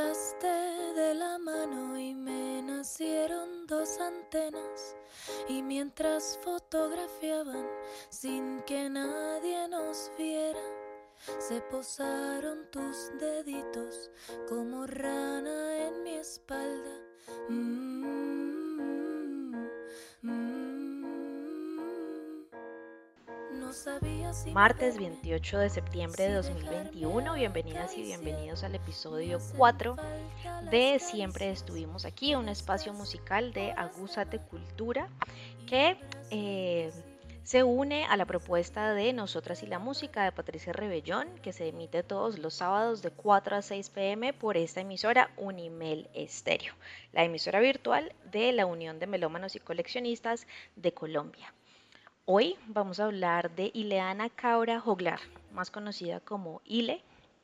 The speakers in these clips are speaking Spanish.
De la mano y me nacieron dos antenas y mientras fotografiaban sin que nadie nos viera, se posaron tus deditos como rana en mi espalda. Mm, Martes 28 de septiembre de 2021, bienvenidas y bienvenidos al episodio 4 de Siempre estuvimos aquí, un espacio musical de Agúzate Cultura que eh, se une a la propuesta de Nosotras y la Música de Patricia Rebellón, que se emite todos los sábados de 4 a 6 pm por esta emisora Unimel Estéreo, la emisora virtual de la Unión de Melómanos y Coleccionistas de Colombia. Hoy vamos a hablar de Ileana Cabra Joglar, más conocida como Ile.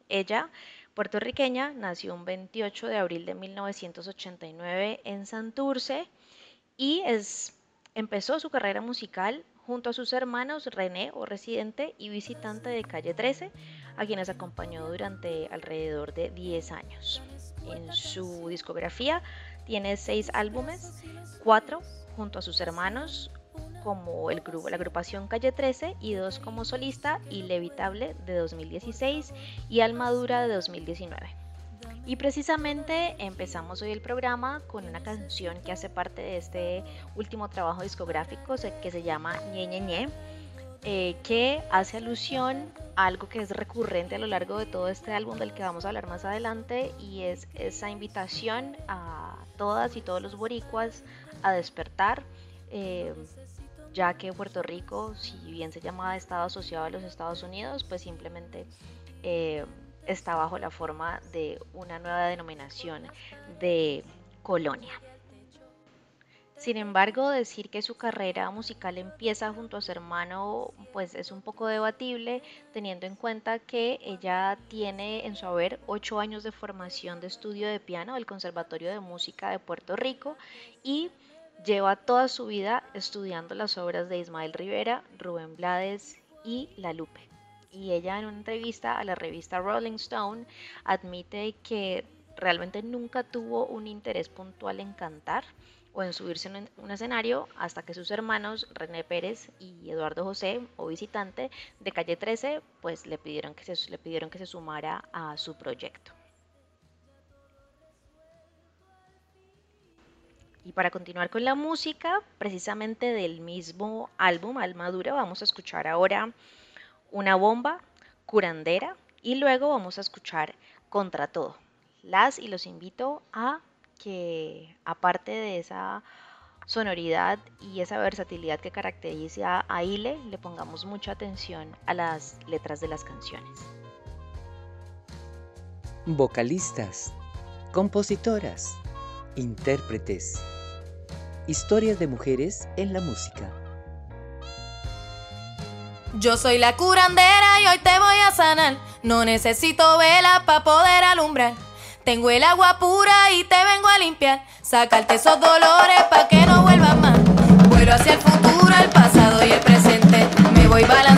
Ella, puertorriqueña, nació un 28 de abril de 1989 en Santurce y empezó su carrera musical junto a sus hermanos René o residente y visitante de Calle 13, a quienes acompañó durante alrededor de 10 años. En su discografía tiene seis álbumes, cuatro junto a sus hermanos como el grupo, la agrupación Calle 13 y dos como solista, Ilevitable de 2016 y Almadura de 2019. Y precisamente empezamos hoy el programa con una canción que hace parte de este último trabajo discográfico que se llama Ñe Ñe Ñe, eh, que hace alusión a algo que es recurrente a lo largo de todo este álbum del que vamos a hablar más adelante y es esa invitación a todas y todos los boricuas a despertar. Eh, ya que Puerto Rico, si bien se llama Estado asociado a los Estados Unidos, pues simplemente eh, está bajo la forma de una nueva denominación de colonia. Sin embargo, decir que su carrera musical empieza junto a su hermano, pues es un poco debatible, teniendo en cuenta que ella tiene en su haber ocho años de formación de estudio de piano del Conservatorio de Música de Puerto Rico y lleva toda su vida estudiando las obras de Ismael Rivera, Rubén Blades y La Lupe. Y ella en una entrevista a la revista Rolling Stone admite que realmente nunca tuvo un interés puntual en cantar o en subirse en un escenario hasta que sus hermanos René Pérez y Eduardo José o visitante de calle 13 pues le pidieron que se, le pidieron que se sumara a su proyecto. Y para continuar con la música, precisamente del mismo álbum Almadura, vamos a escuchar ahora Una bomba, Curandera y luego vamos a escuchar Contra todo. Las y los invito a que aparte de esa sonoridad y esa versatilidad que caracteriza a Ile, le pongamos mucha atención a las letras de las canciones. Vocalistas, compositoras, intérpretes Historias de mujeres en la música. Yo soy la curandera y hoy te voy a sanar. No necesito vela para poder alumbrar. Tengo el agua pura y te vengo a limpiar. Sacarte esos dolores para que no vuelvan más. Vuelo hacia el futuro, el pasado y el presente. Me voy balanceando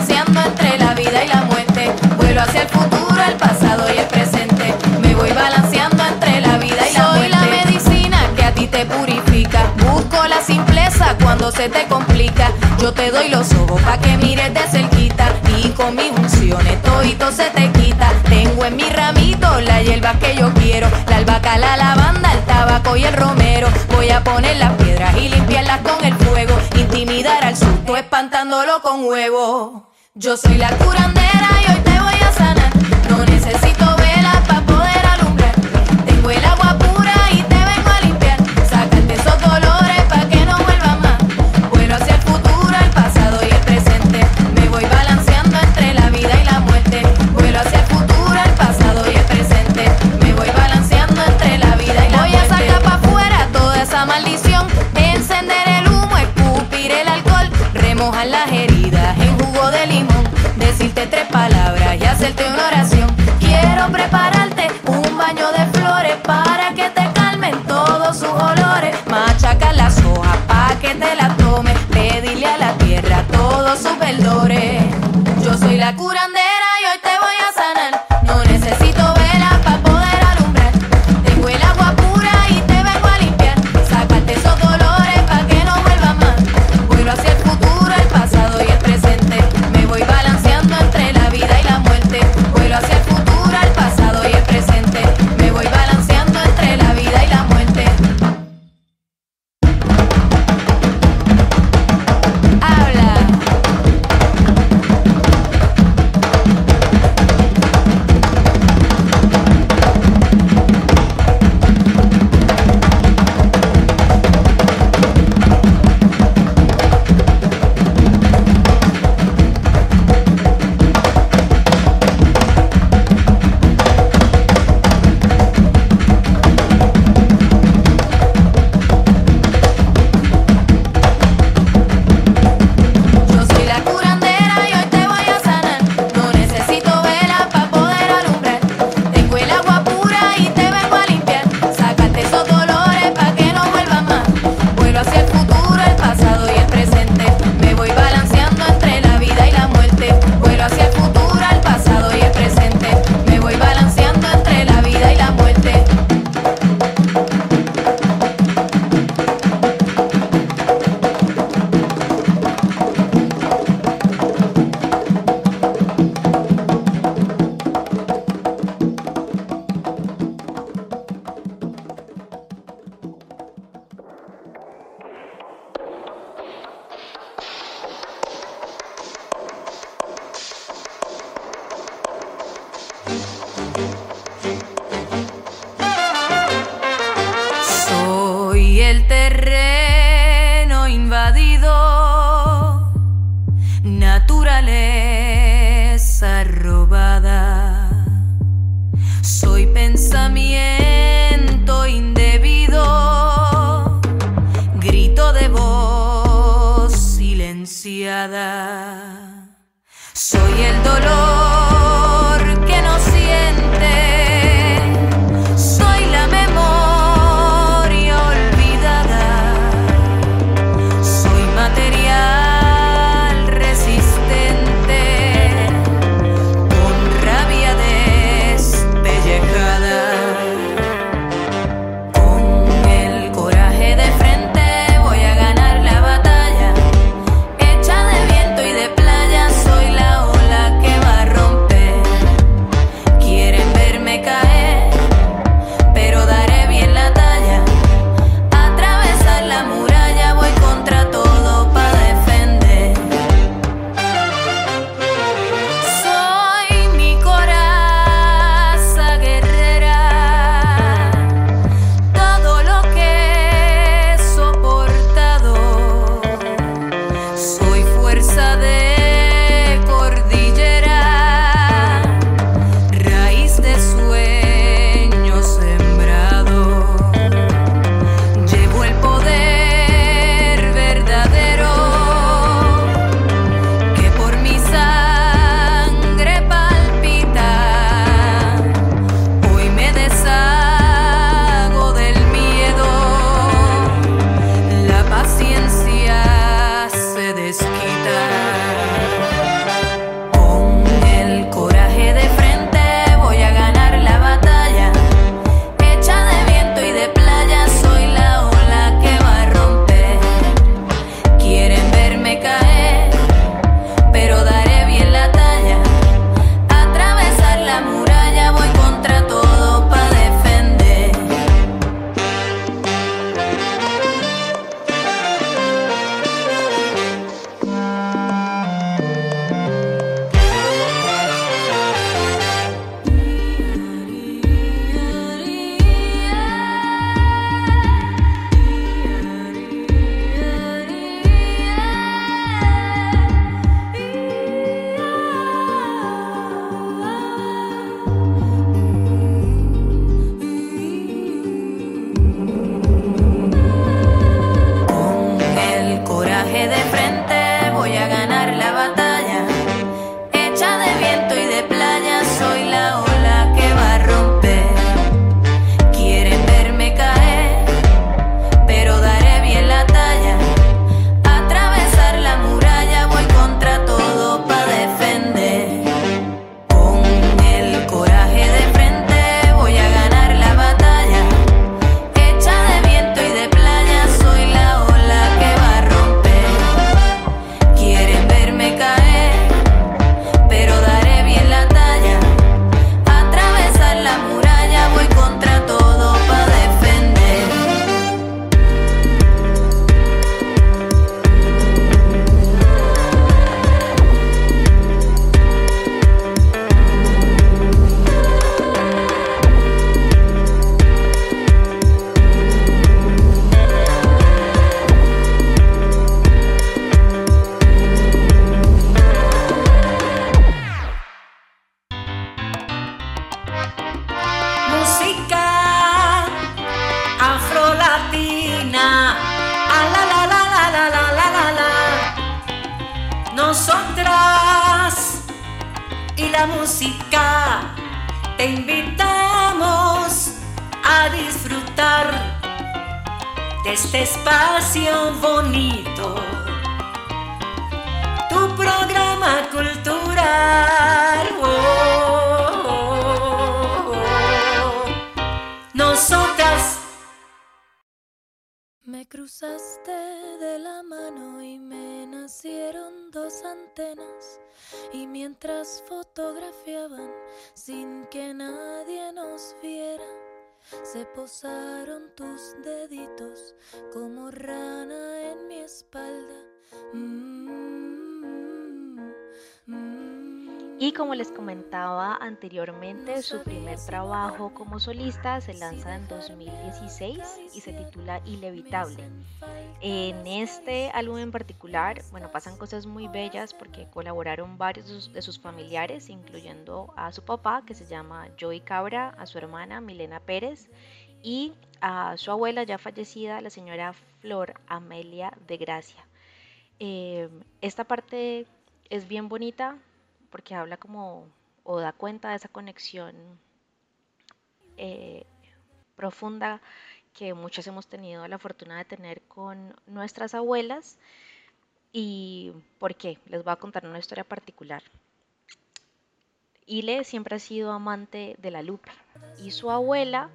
se te complica. Yo te doy los ojos pa' que mires de cerquita. Y con mis unciones todito se te quita. Tengo en mi ramito la hierba que yo quiero. La albahaca, la lavanda, el tabaco y el romero. Voy a poner las piedras y limpiarlas con el fuego. Intimidar al susto espantándolo con huevo. Yo soy la curandera y hoy te voy a sanar. No necesito velas pa' poder alumbrar. Tengo el agua mojan las heridas en jugo de limón. Decirte tres palabras y hacerte una oración. Quiero prepararte un baño de flores para que te calmen todos sus olores. Machaca las hojas para que te las tomes. Pedirle a la tierra todos sus verdores. Yo soy la curandera. Me cruzaste de la mano y me nacieron dos antenas. Y mientras fotografiaban sin que nadie nos viera, se posaron tus deditos como rana en mi espalda. Mm, Y como les comentaba anteriormente, su primer trabajo como solista se lanza en 2016 y se titula Ilevitable. En este álbum en particular, bueno, pasan cosas muy bellas porque colaboraron varios de sus, familiares, incluyendo a su papá, que se llama Joey Cabra, a su hermana Milena Pérez y a su abuela ya fallecida, la señora Flor Amelia de Gracia. Eh, esta parte es bien bonita porque habla como o da cuenta de esa conexión eh, profunda que muchos hemos tenido la fortuna de tener con nuestras abuelas. ¿Y por qué? Les voy a contar una historia particular. Ile siempre ha sido amante de la lupa y su abuela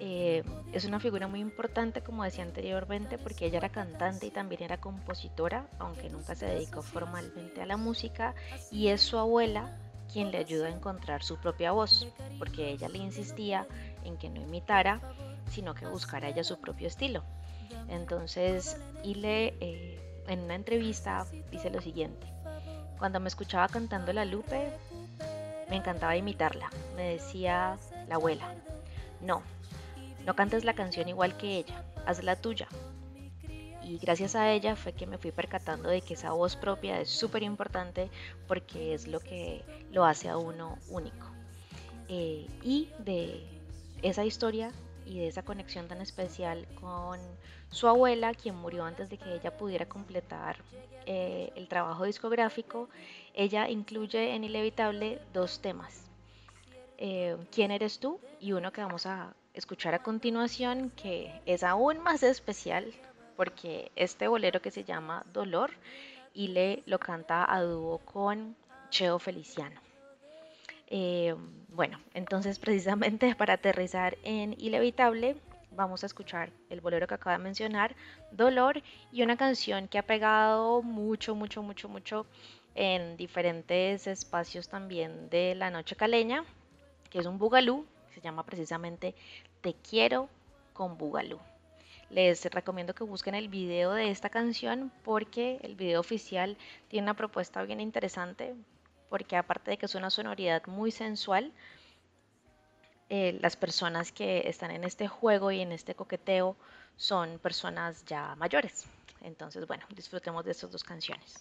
eh, es una figura muy importante, como decía anteriormente, porque ella era cantante y también era compositora, aunque nunca se dedicó formalmente a la música, y es su abuela quien le ayuda a encontrar su propia voz, porque ella le insistía en que no imitara, sino que buscara ella su propio estilo. Entonces, Ile eh, en una entrevista dice lo siguiente, cuando me escuchaba cantando la Lupe, me encantaba imitarla, me decía la abuela, no, no cantes la canción igual que ella, haz la tuya. Y gracias a ella fue que me fui percatando de que esa voz propia es súper importante porque es lo que lo hace a uno único. Eh, y de esa historia y de esa conexión tan especial con su abuela, quien murió antes de que ella pudiera completar eh, el trabajo discográfico, ella incluye en Inevitable dos temas. Eh, ¿Quién eres tú? Y uno que vamos a escuchar a continuación, que es aún más especial porque este bolero que se llama Dolor y le lo canta a dúo con Cheo Feliciano. Eh, bueno, entonces precisamente para aterrizar en Inevitable vamos a escuchar el bolero que acaba de mencionar, Dolor, y una canción que ha pegado mucho, mucho, mucho, mucho en diferentes espacios también de la noche caleña, que es un bugalú, llama precisamente Te quiero con bugalú. Les recomiendo que busquen el video de esta canción porque el video oficial tiene una propuesta bien interesante porque aparte de que es una sonoridad muy sensual, eh, las personas que están en este juego y en este coqueteo son personas ya mayores. Entonces, bueno, disfrutemos de estas dos canciones.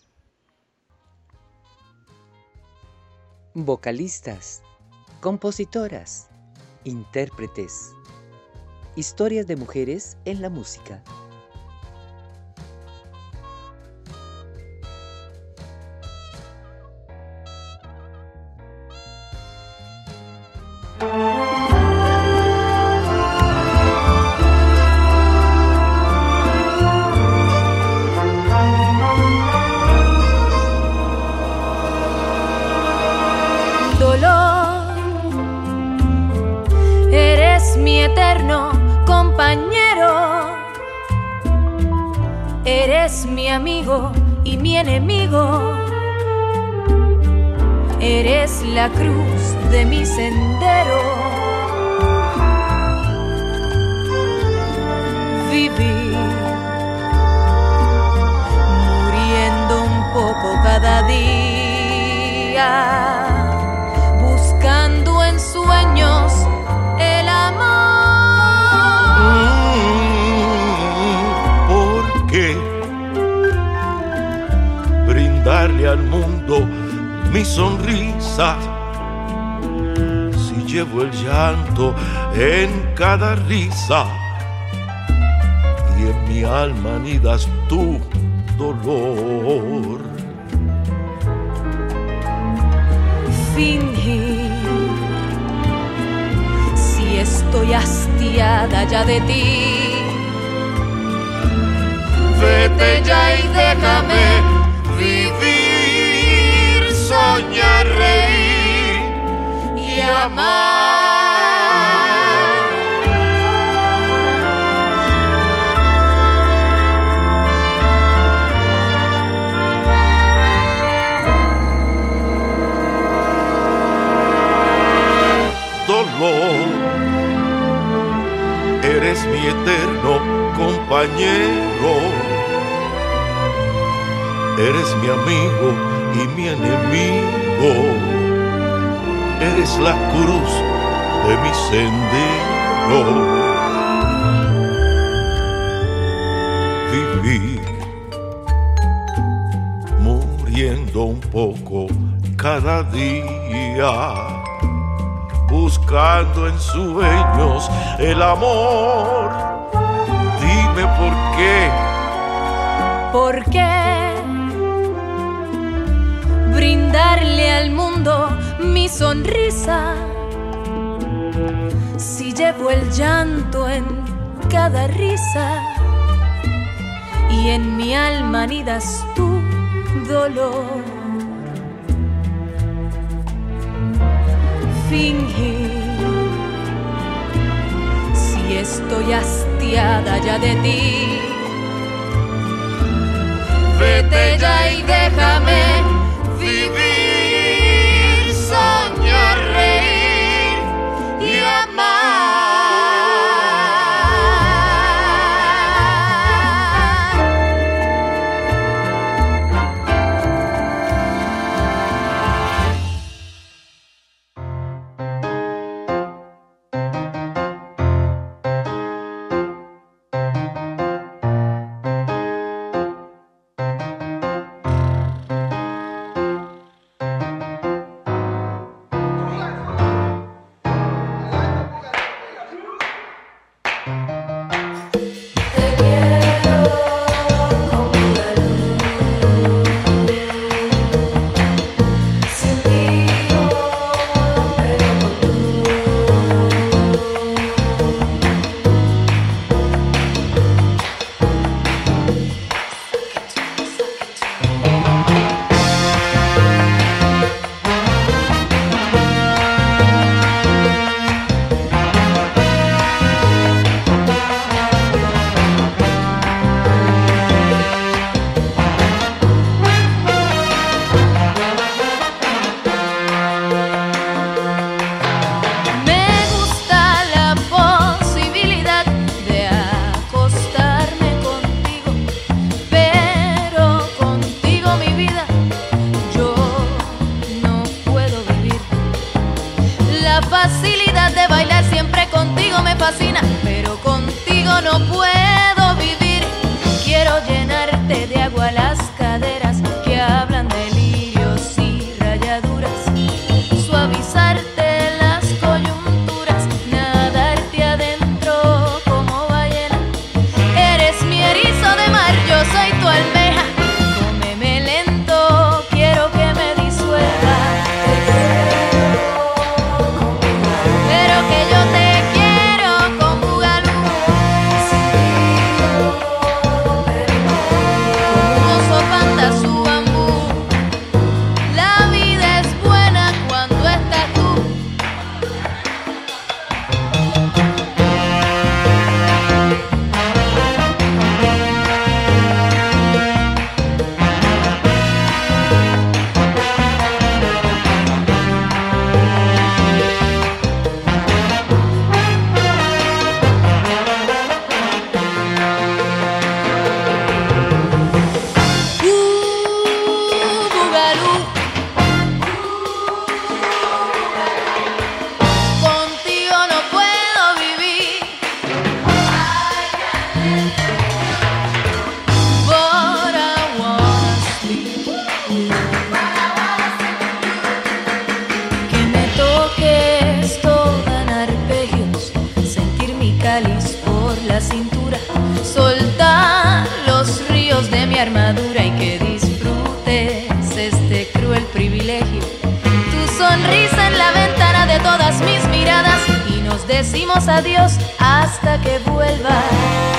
Vocalistas, compositoras, intérpretes, historias de mujeres en la música. Eres mi amigo y mi enemigo. Eres la cruz de mi sendero. Vivir muriendo un poco cada día, brindarle al mundo mi sonrisa? Si llevo el llanto en cada risa y en mi alma anidas tu dolor. fingir. Si estoy hastiada ya de ti, Vete ya y déjame vivir, soñar, reír y amar. Dolor, eres mi eterno compañero. Eres mi amigo y mi enemigo. Eres la cruz de mi sendero. Vivir muriendo un poco cada día buscando en sueños el amor. Dime por qué, ¿por qué brindarle al mundo mi sonrisa? Si llevo el llanto en cada risa y en mi alma anidas tu dolor. fingir. Si estoy hastiada ya de ti, vete ya y déjame vivir, armadura y que disfrutes este cruel privilegio. Tu sonrisa en la ventana de todas mis miradas y nos decimos adiós hasta que vuelvas.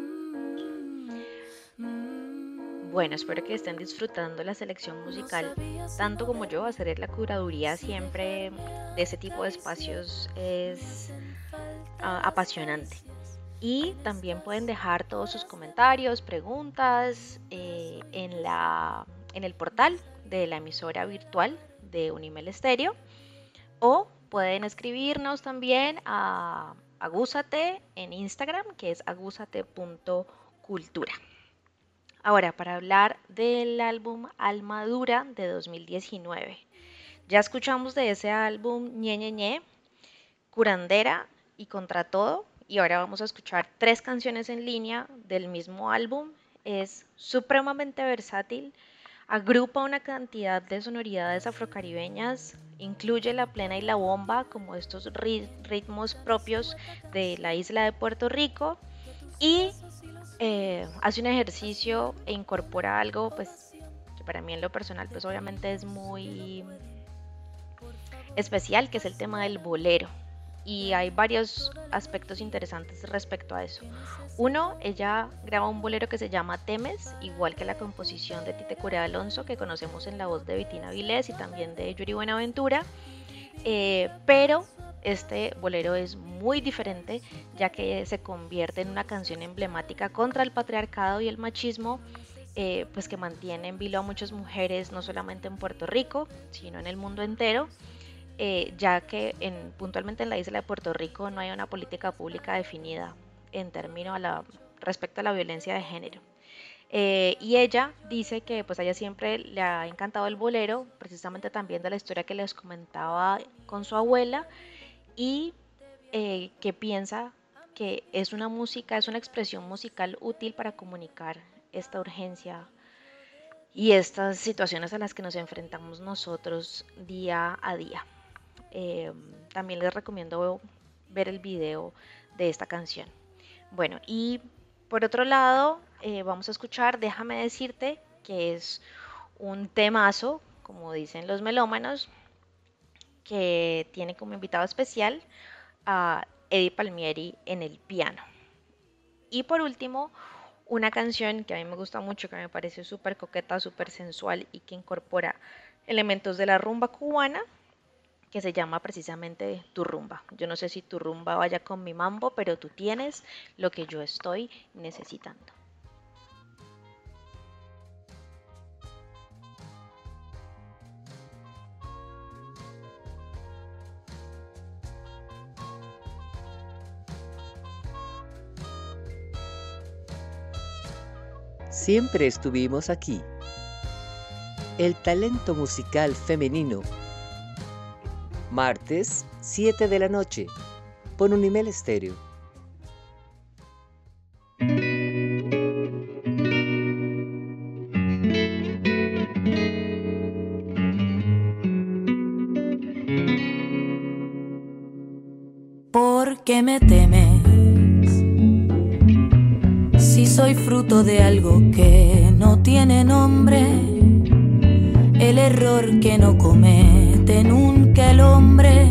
Bueno, espero que estén disfrutando la selección musical tanto como yo. Hacer la curaduría siempre de ese tipo de espacios es ah, apasionante. Y también pueden dejar todos sus comentarios, preguntas eh, en, la, en el portal de la emisora virtual de Unimel Estéreo o pueden escribirnos también a Agúzate en Instagram, que es agúzate.cultura. Ahora, para hablar del álbum Almadura de 2019. Ya escuchamos de ese álbum Ñe Ñe Ñe, Curandera y Contra Todo. Y ahora vamos a escuchar tres canciones en línea del mismo álbum. Es supremamente versátil, agrupa una cantidad de sonoridades afrocaribeñas, incluye la plena y la bomba como estos ritmos propios de la isla de Puerto Rico y eh, hace un ejercicio e incorpora algo, pues, que para mí en lo personal, pues obviamente es muy especial, que es el tema del bolero. Y hay varios aspectos interesantes respecto a eso. Uno, ella graba un bolero que se llama Temes, igual que la composición de Tite Corea Alonso, que conocemos en la voz de Vitina Vilés y también de Yuri Buenaventura. Eh, pero este bolero es muy diferente ya que se convierte en una canción emblemática contra el patriarcado y el machismo, eh, pues que mantiene en vilo a muchas mujeres no solamente en Puerto Rico, sino en el mundo entero, eh, ya que en, puntualmente en la isla de Puerto Rico no hay una política pública definida en términos a la, respecto a la violencia de género. Eh, y ella dice que pues a ella siempre le ha encantado el bolero, precisamente también de la historia que les comentaba con su abuela, y eh, que piensa que es una música, es una expresión musical útil para comunicar esta urgencia y estas situaciones a las que nos enfrentamos nosotros día a día. Em, también les recomiendo ver el video de esta canción. Bueno, y por otro lado, eh, vamos a escuchar Déjame decirte, que es un temazo, como dicen los melómanos, que tiene como invitado especial a Eddie Palmieri en el piano. Y por último, una canción que a mí me gusta mucho, que me parece súper coqueta, súper sensual y que incorpora elementos de la rumba cubana, que se llama precisamente Tu rumba. Yo no sé si tu rumba vaya con mi mambo, pero tú tienes lo que yo estoy necesitando. siempre estuvimos aquí. El talento musical femenino. Martes, 7 de la noche, por Unimel Estéreo. ¿Por qué me temes? Si soy fruto de algo que no tiene nombre, el error que no nunca el hombre.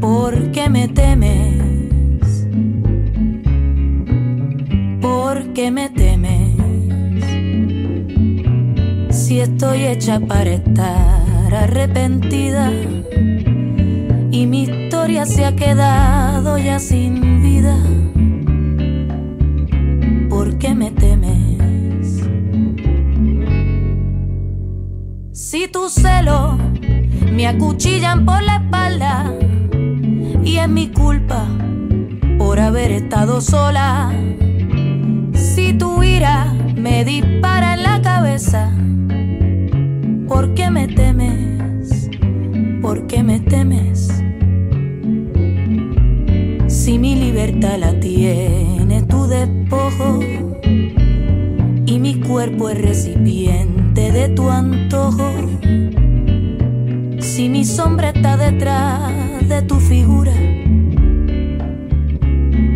¿Por qué me temes? ¿Por qué me temes? Si estoy hecha para estar arrepentida y mi historia se ha quedado ya sin vida. Me acuchillan por la espalda y es mi culpa por haber estado sola. Si tu ira me dispara en la cabeza, ¿por qué me temes? ¿Por qué me temes? Si mi libertad la tiene tu despojo y mi cuerpo es recipiente de tu antojo, si mi sombra está detrás de tu figura,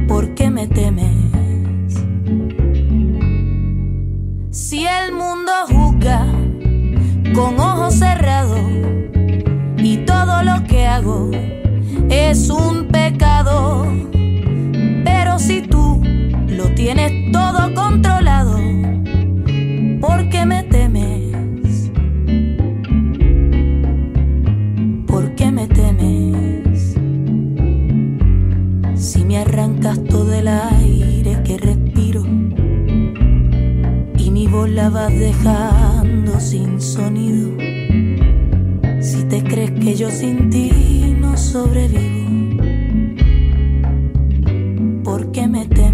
¿por qué me temes? Si el mundo juzga con ojos cerrados y todo lo que hago es un la vas dejando sin sonido. Si te crees que yo sin ti no sobrevivo, ¿por qué me temes?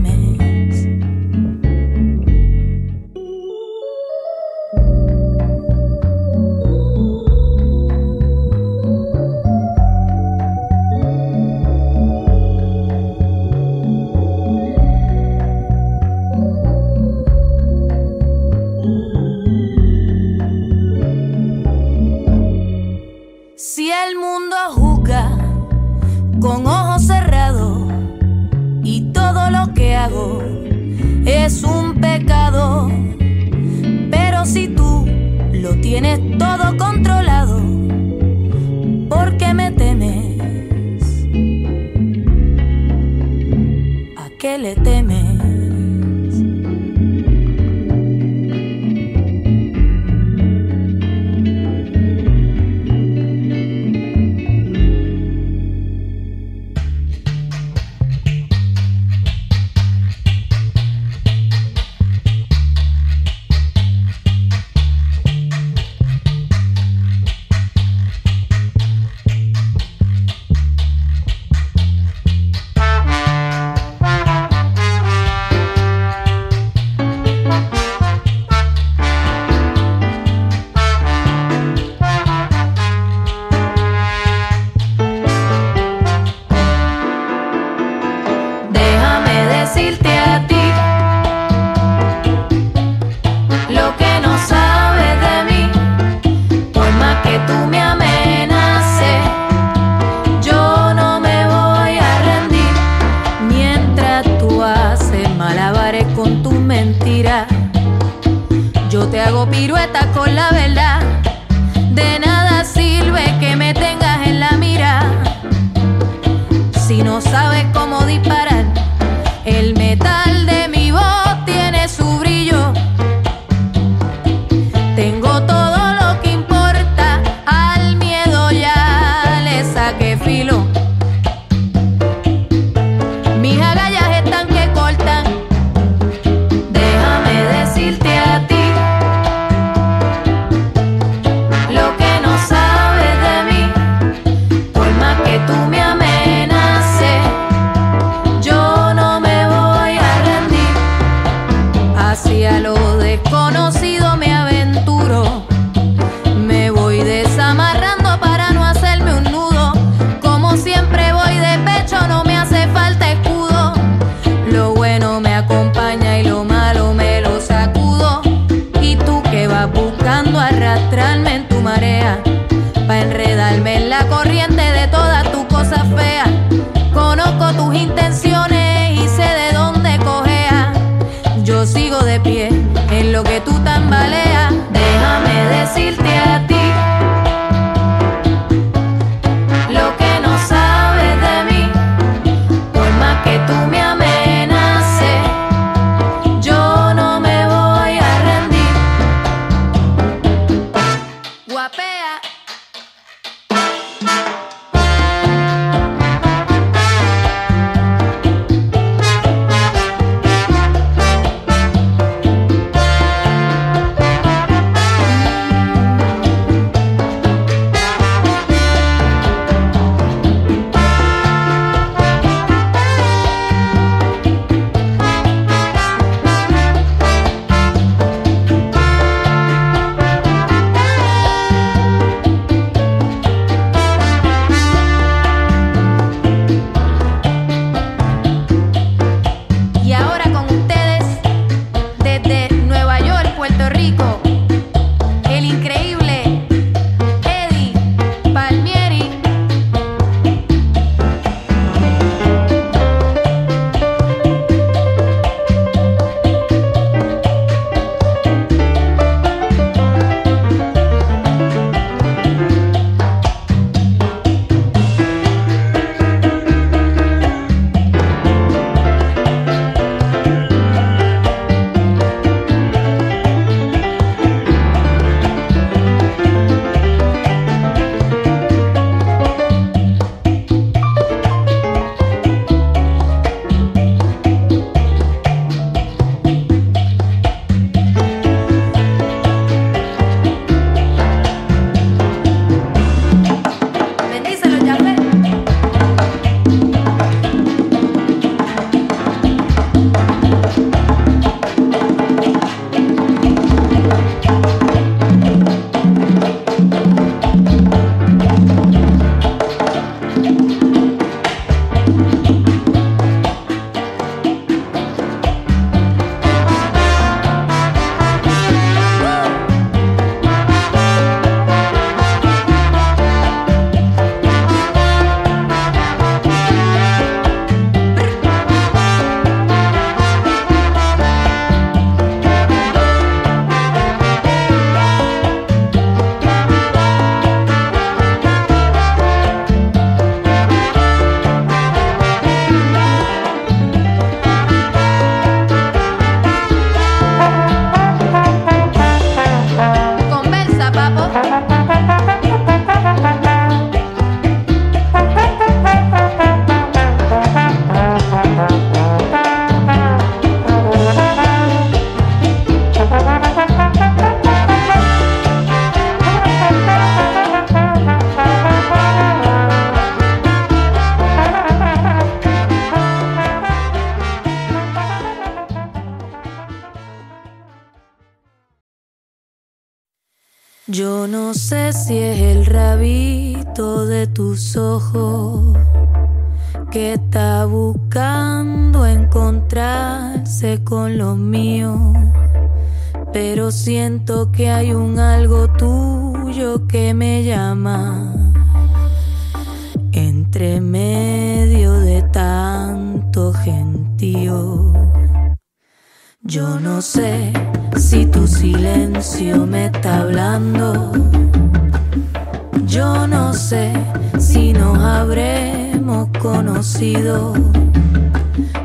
Conocido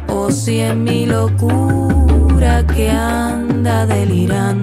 o si es mi locura que anda delirando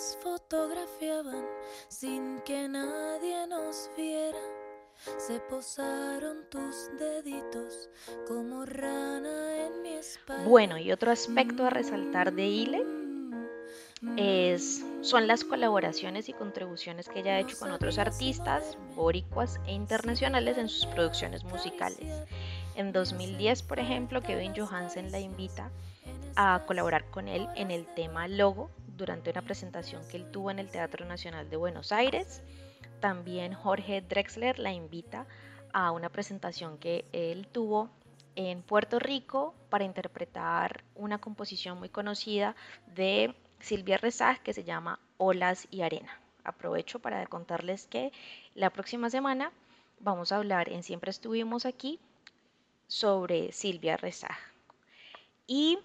mientras fotografiaban sin que nadie nos viera, se posaron tus deditos como rana en mi espalda. Bueno, y otro aspecto a resaltar de Ile es, son las colaboraciones y contribuciones que ella ha hecho con otros artistas, boricuas e internacionales en sus producciones musicales. En 2010, por ejemplo, Kevin Johansen la invita a colaborar con él en el tema Logo durante una presentación que él tuvo en el Teatro Nacional de Buenos Aires. También Jorge Drexler la invita a una presentación que él tuvo en Puerto Rico para interpretar una composición muy conocida de Silvia Rezag que se llama Olas y Arena. Aprovecho para contarles que la próxima semana vamos a hablar en Siempre estuvimos aquí sobre Silvia Rezag. Y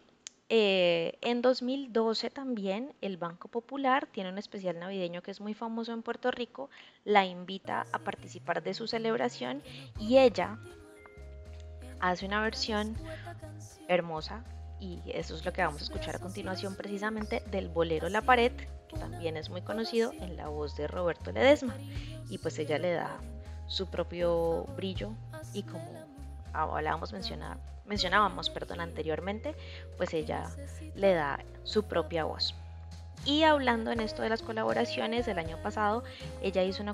eh, en 2012 también el Banco Popular tiene un especial navideño que es muy famoso en Puerto Rico, la invita a participar de su celebración y ella hace una versión hermosa y eso es lo que vamos a escuchar a continuación precisamente del bolero La Pared, que también es muy conocido en la voz de Roberto Ledesma. Y pues ella le da su propio brillo y como hablábamos mencionar, mencionábamos perdón, anteriormente, pues ella le da su propia voz. Y hablando en esto de las colaboraciones, el año pasado ella hizo una,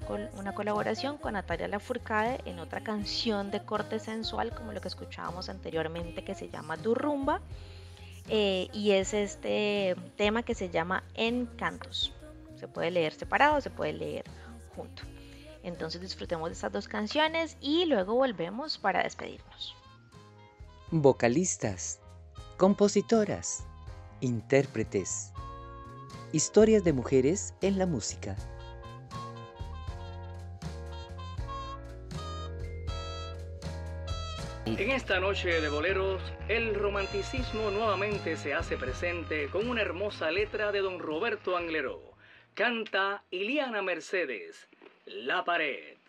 colaboración con Natalia Lafourcade en otra canción de corte sensual, como lo que escuchábamos anteriormente, que se llama Durrumba. Eh, y es este tema que se llama Encantos. Se puede leer separado, se puede leer junto. Entonces disfrutemos de estas dos canciones y luego volvemos para despedirnos. Vocalistas, compositoras, intérpretes, historias de mujeres en la música. En esta noche de boleros, el romanticismo nuevamente se hace presente con una hermosa letra de don Roberto Angleró. Canta Iliana Mercedes, la pared.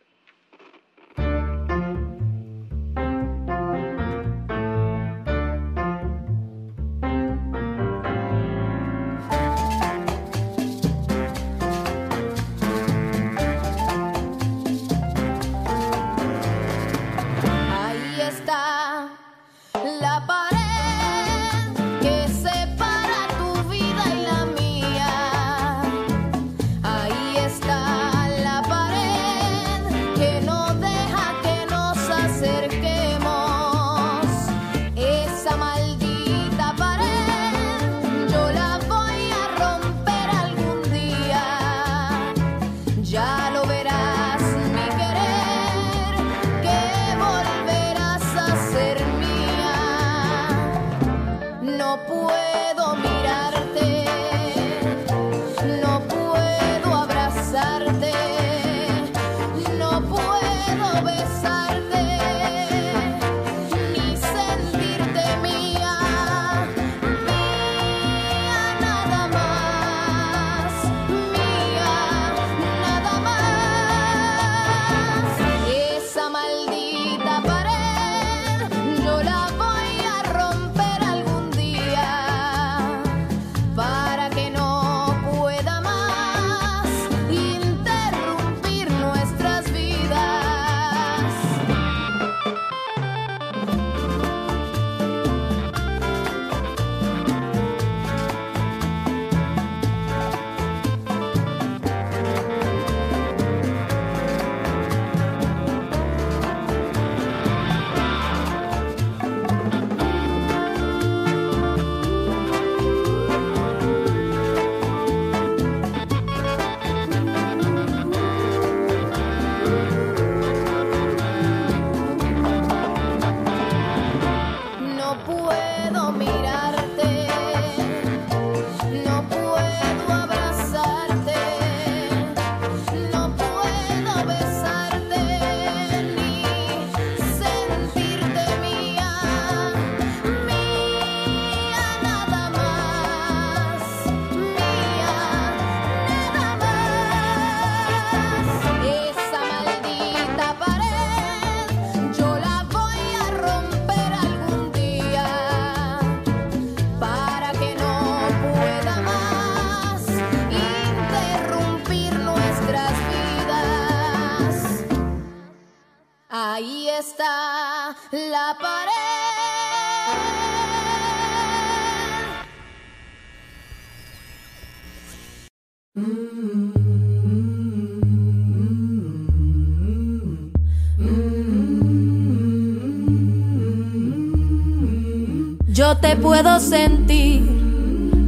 Puedo sentir,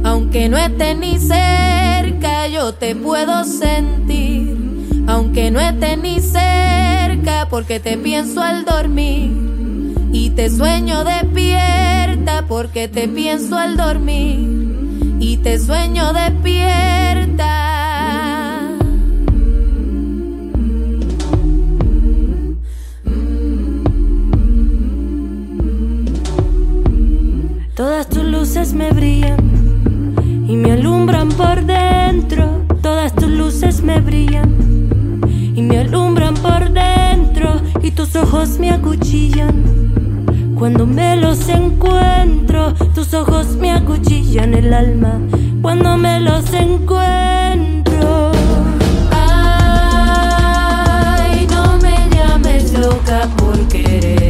aunque no esté ni cerca, yo te puedo sentir, aunque no esté ni cerca, porque te pienso al dormir. Y te sueño despierta, porque te pienso al dormir. Y te sueño despierta. Y me alumbran por dentro. Todas tus luces me brillan y me alumbran por dentro. Y tus ojos me acuchillan. Cuando me los encuentro, tus ojos me acuchillan el alma. Cuando me los encuentro. Ay, no me llames loca por quererte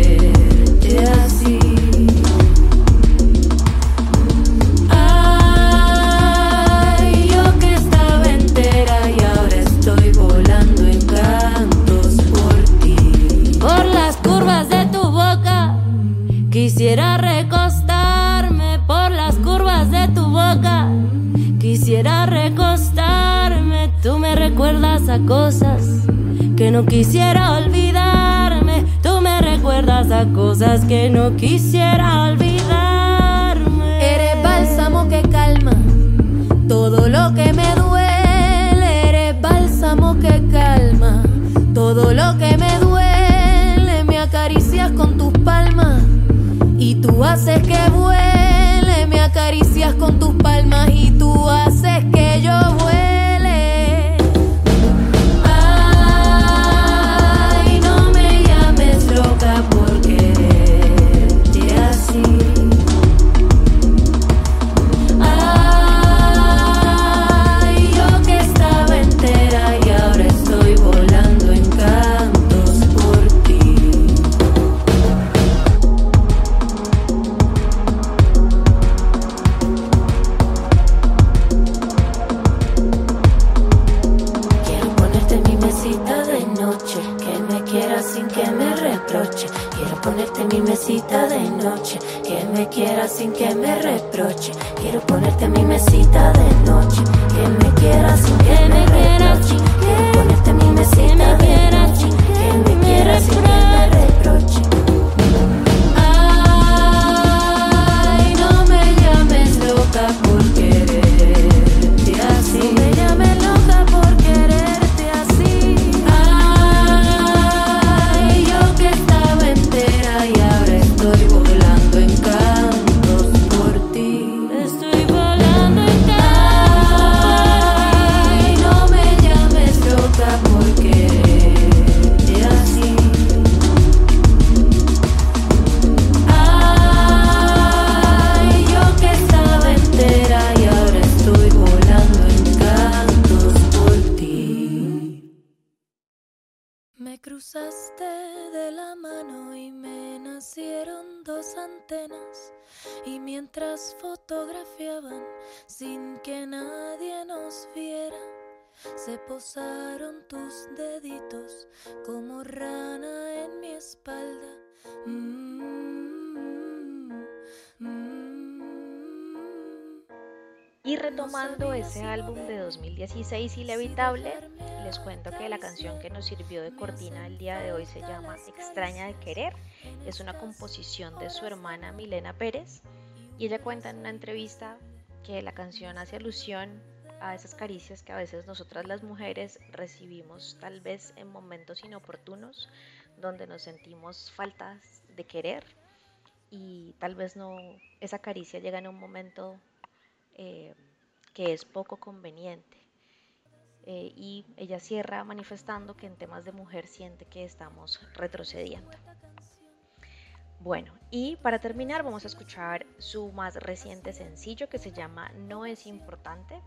cosas que no quisiera olvidarme. Tú me recuerdas a cosas que no quisiera olvidarme. Eres bálsamo que calma todo lo que me duele. Eres bálsamo que calma todo lo que me duele. Me acaricias con tus palmas y tú haces que vuele. Me acaricias con tus palmas y tú haces que yo vuele. Me quieras sin que me reproche. Quiero ponerte en mi mesita de noche, que me quieras sin que me reproche. Quiero ponerte en mi mesita de noche, que me quieras sin que me reproche. Quiero ponerte en mi mesita de noche, que me quieras sin fotografiaban sin que nadie nos viera, se posaron tus deditos como rana en mi espalda. Mm, mm. Y retomando ese álbum de 2016 Inevitable, les cuento que la canción que nos sirvió de cortina el día de hoy se llama Extraña de Querer. Es una composición de su hermana Milena Pérez y ella cuenta en una entrevista que la canción hace alusión a esas caricias que a veces nosotras las mujeres recibimos tal vez en momentos inoportunos donde nos sentimos faltas de querer y tal vez no esa caricia llega en un momento eh, que es poco conveniente. Eh, y ella cierra manifestando que en temas de mujer siente que estamos retrocediendo. Bueno, y para terminar vamos a escuchar su más reciente sencillo que se llama No es importante.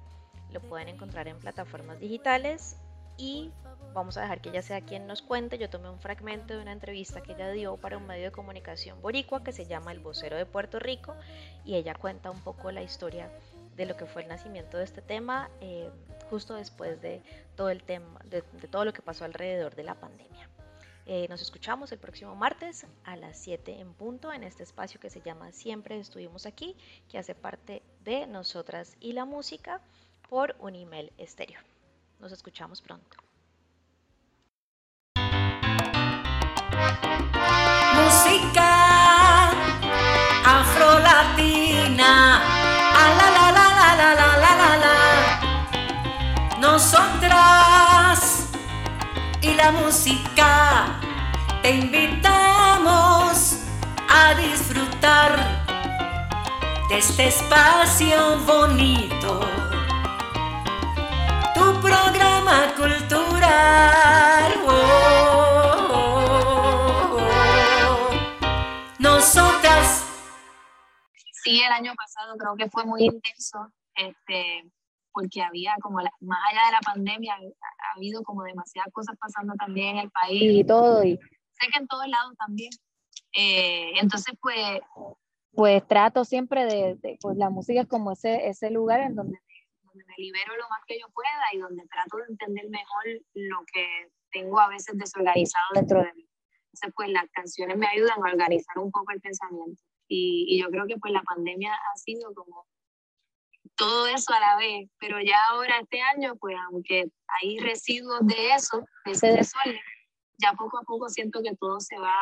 Lo pueden encontrar en plataformas digitales y vamos a dejar que ella sea quien nos cuente. Yo tomé un fragmento de una entrevista que ella dio para un medio de comunicación boricua que se llama El Vocero de Puerto Rico y ella cuenta un poco la historia de lo que fue el nacimiento de este tema eh, justo después de todo el tema, de, todo lo que pasó alrededor de la pandemia. Eh, nos escuchamos el próximo martes a las 7 en punto en este espacio que se llama Siempre estuvimos aquí, que hace parte de Nosotras y la Música por un email estéreo. Nos escuchamos pronto. Música afrolatina. La, la, la, la, la, la, la, la, la. Nosotras y la música te invitamos a disfrutar de este espacio bonito programa cultural. Oh, oh, oh, Nosotras. Sí, el año pasado creo que fue muy intenso, este, porque había como, más allá de la pandemia, ha, habido como demasiadas cosas pasando también en el país y todo, y sé que en todos lados también. Eh, entonces, pues, pues trato siempre de, de, pues la música es como ese, ese lugar en donde me libero lo más que yo pueda y donde trato de entender mejor lo que tengo a veces desorganizado dentro de mí. Entonces, pues las canciones me ayudan a organizar un poco el pensamiento. Y, y yo creo que pues la pandemia ha sido como todo eso a la vez, pero ya ahora este año, pues aunque hay residuos de eso, de ese desorden, ya poco a poco siento que todo se va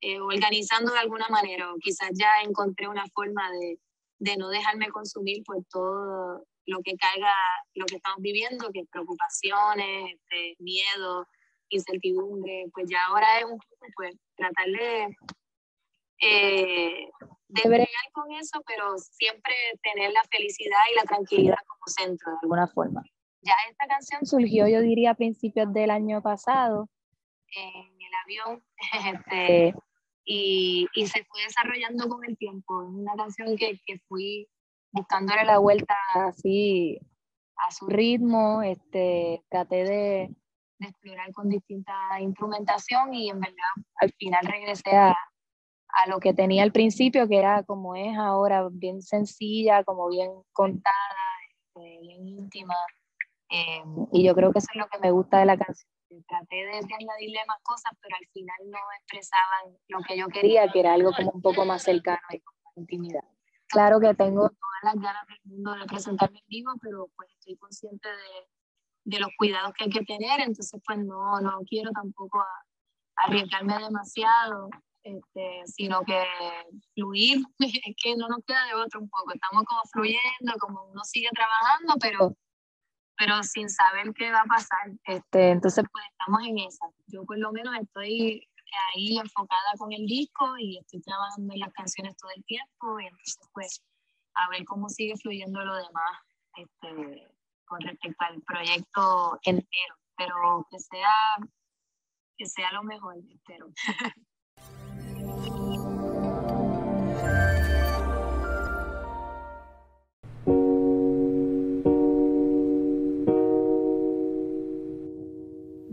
eh, organizando de alguna manera, o quizás ya encontré una forma de, de no dejarme consumir por todo lo que caiga, lo que estamos viviendo, que preocupaciones, este, miedo, incertidumbre, pues ya ahora es un poco pues tratar de, eh, de bregar con eso, pero siempre tener la felicidad y la tranquilidad como centro de alguna forma. Ya esta canción surgió, yo diría, a principios del año pasado, en el avión, este, y, y, se fue desarrollando con el tiempo. Es una canción que, que fui buscándole la vuelta así a su ritmo, este, traté de, de explorar con distinta instrumentación y en verdad al final regresé a, a lo que tenía al principio, que era como es ahora, bien sencilla, como bien contada, este, bien íntima. Eh, y yo creo que eso es lo que me gusta de la canción. Traté de, añadirle más cosas, pero al final no expresaban lo que yo quería, que era algo como un poco más cercano y con más intimidad. Claro que tengo todas las ganas del mundo de presentarme en vivo, pero pues estoy consciente de, de los cuidados que hay que tener, entonces pues no, no quiero tampoco arriesgarme demasiado, este, sino que fluir, es que no nos queda de otro un poco, estamos como fluyendo, como uno sigue trabajando, pero, pero sin saber qué va a pasar, este, entonces pues estamos en esa, yo por lo menos estoy ahí enfocada con el disco y estoy trabajando en las canciones todo el tiempo y entonces pues a ver cómo sigue fluyendo lo demás este, con respecto al proyecto entero, pero que sea, que sea lo mejor, espero.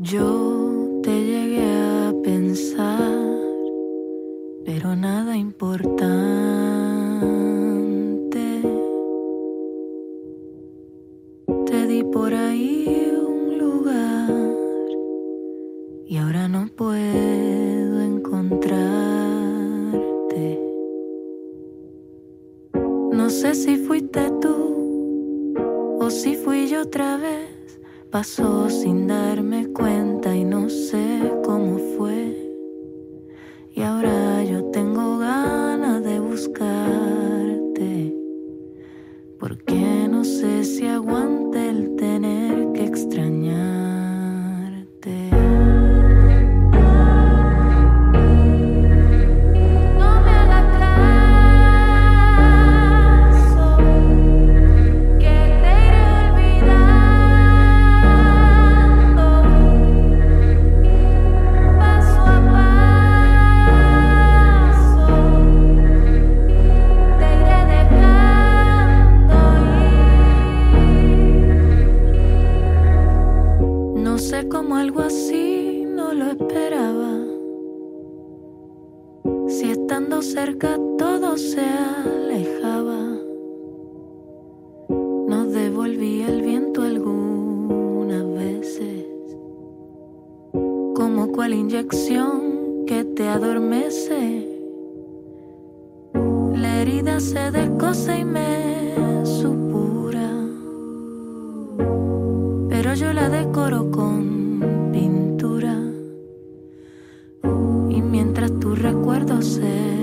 Yo te llegué a pensar, pero nada importa. por ahí un lugar y ahora no puedo encontrarte. No sé si fuiste tú o si fui yo otra vez. Pasó sin darme cuenta y no sé adormece. La herida se descosa y me supura, pero yo la decoro con pintura. Y mientras tu recuerdo se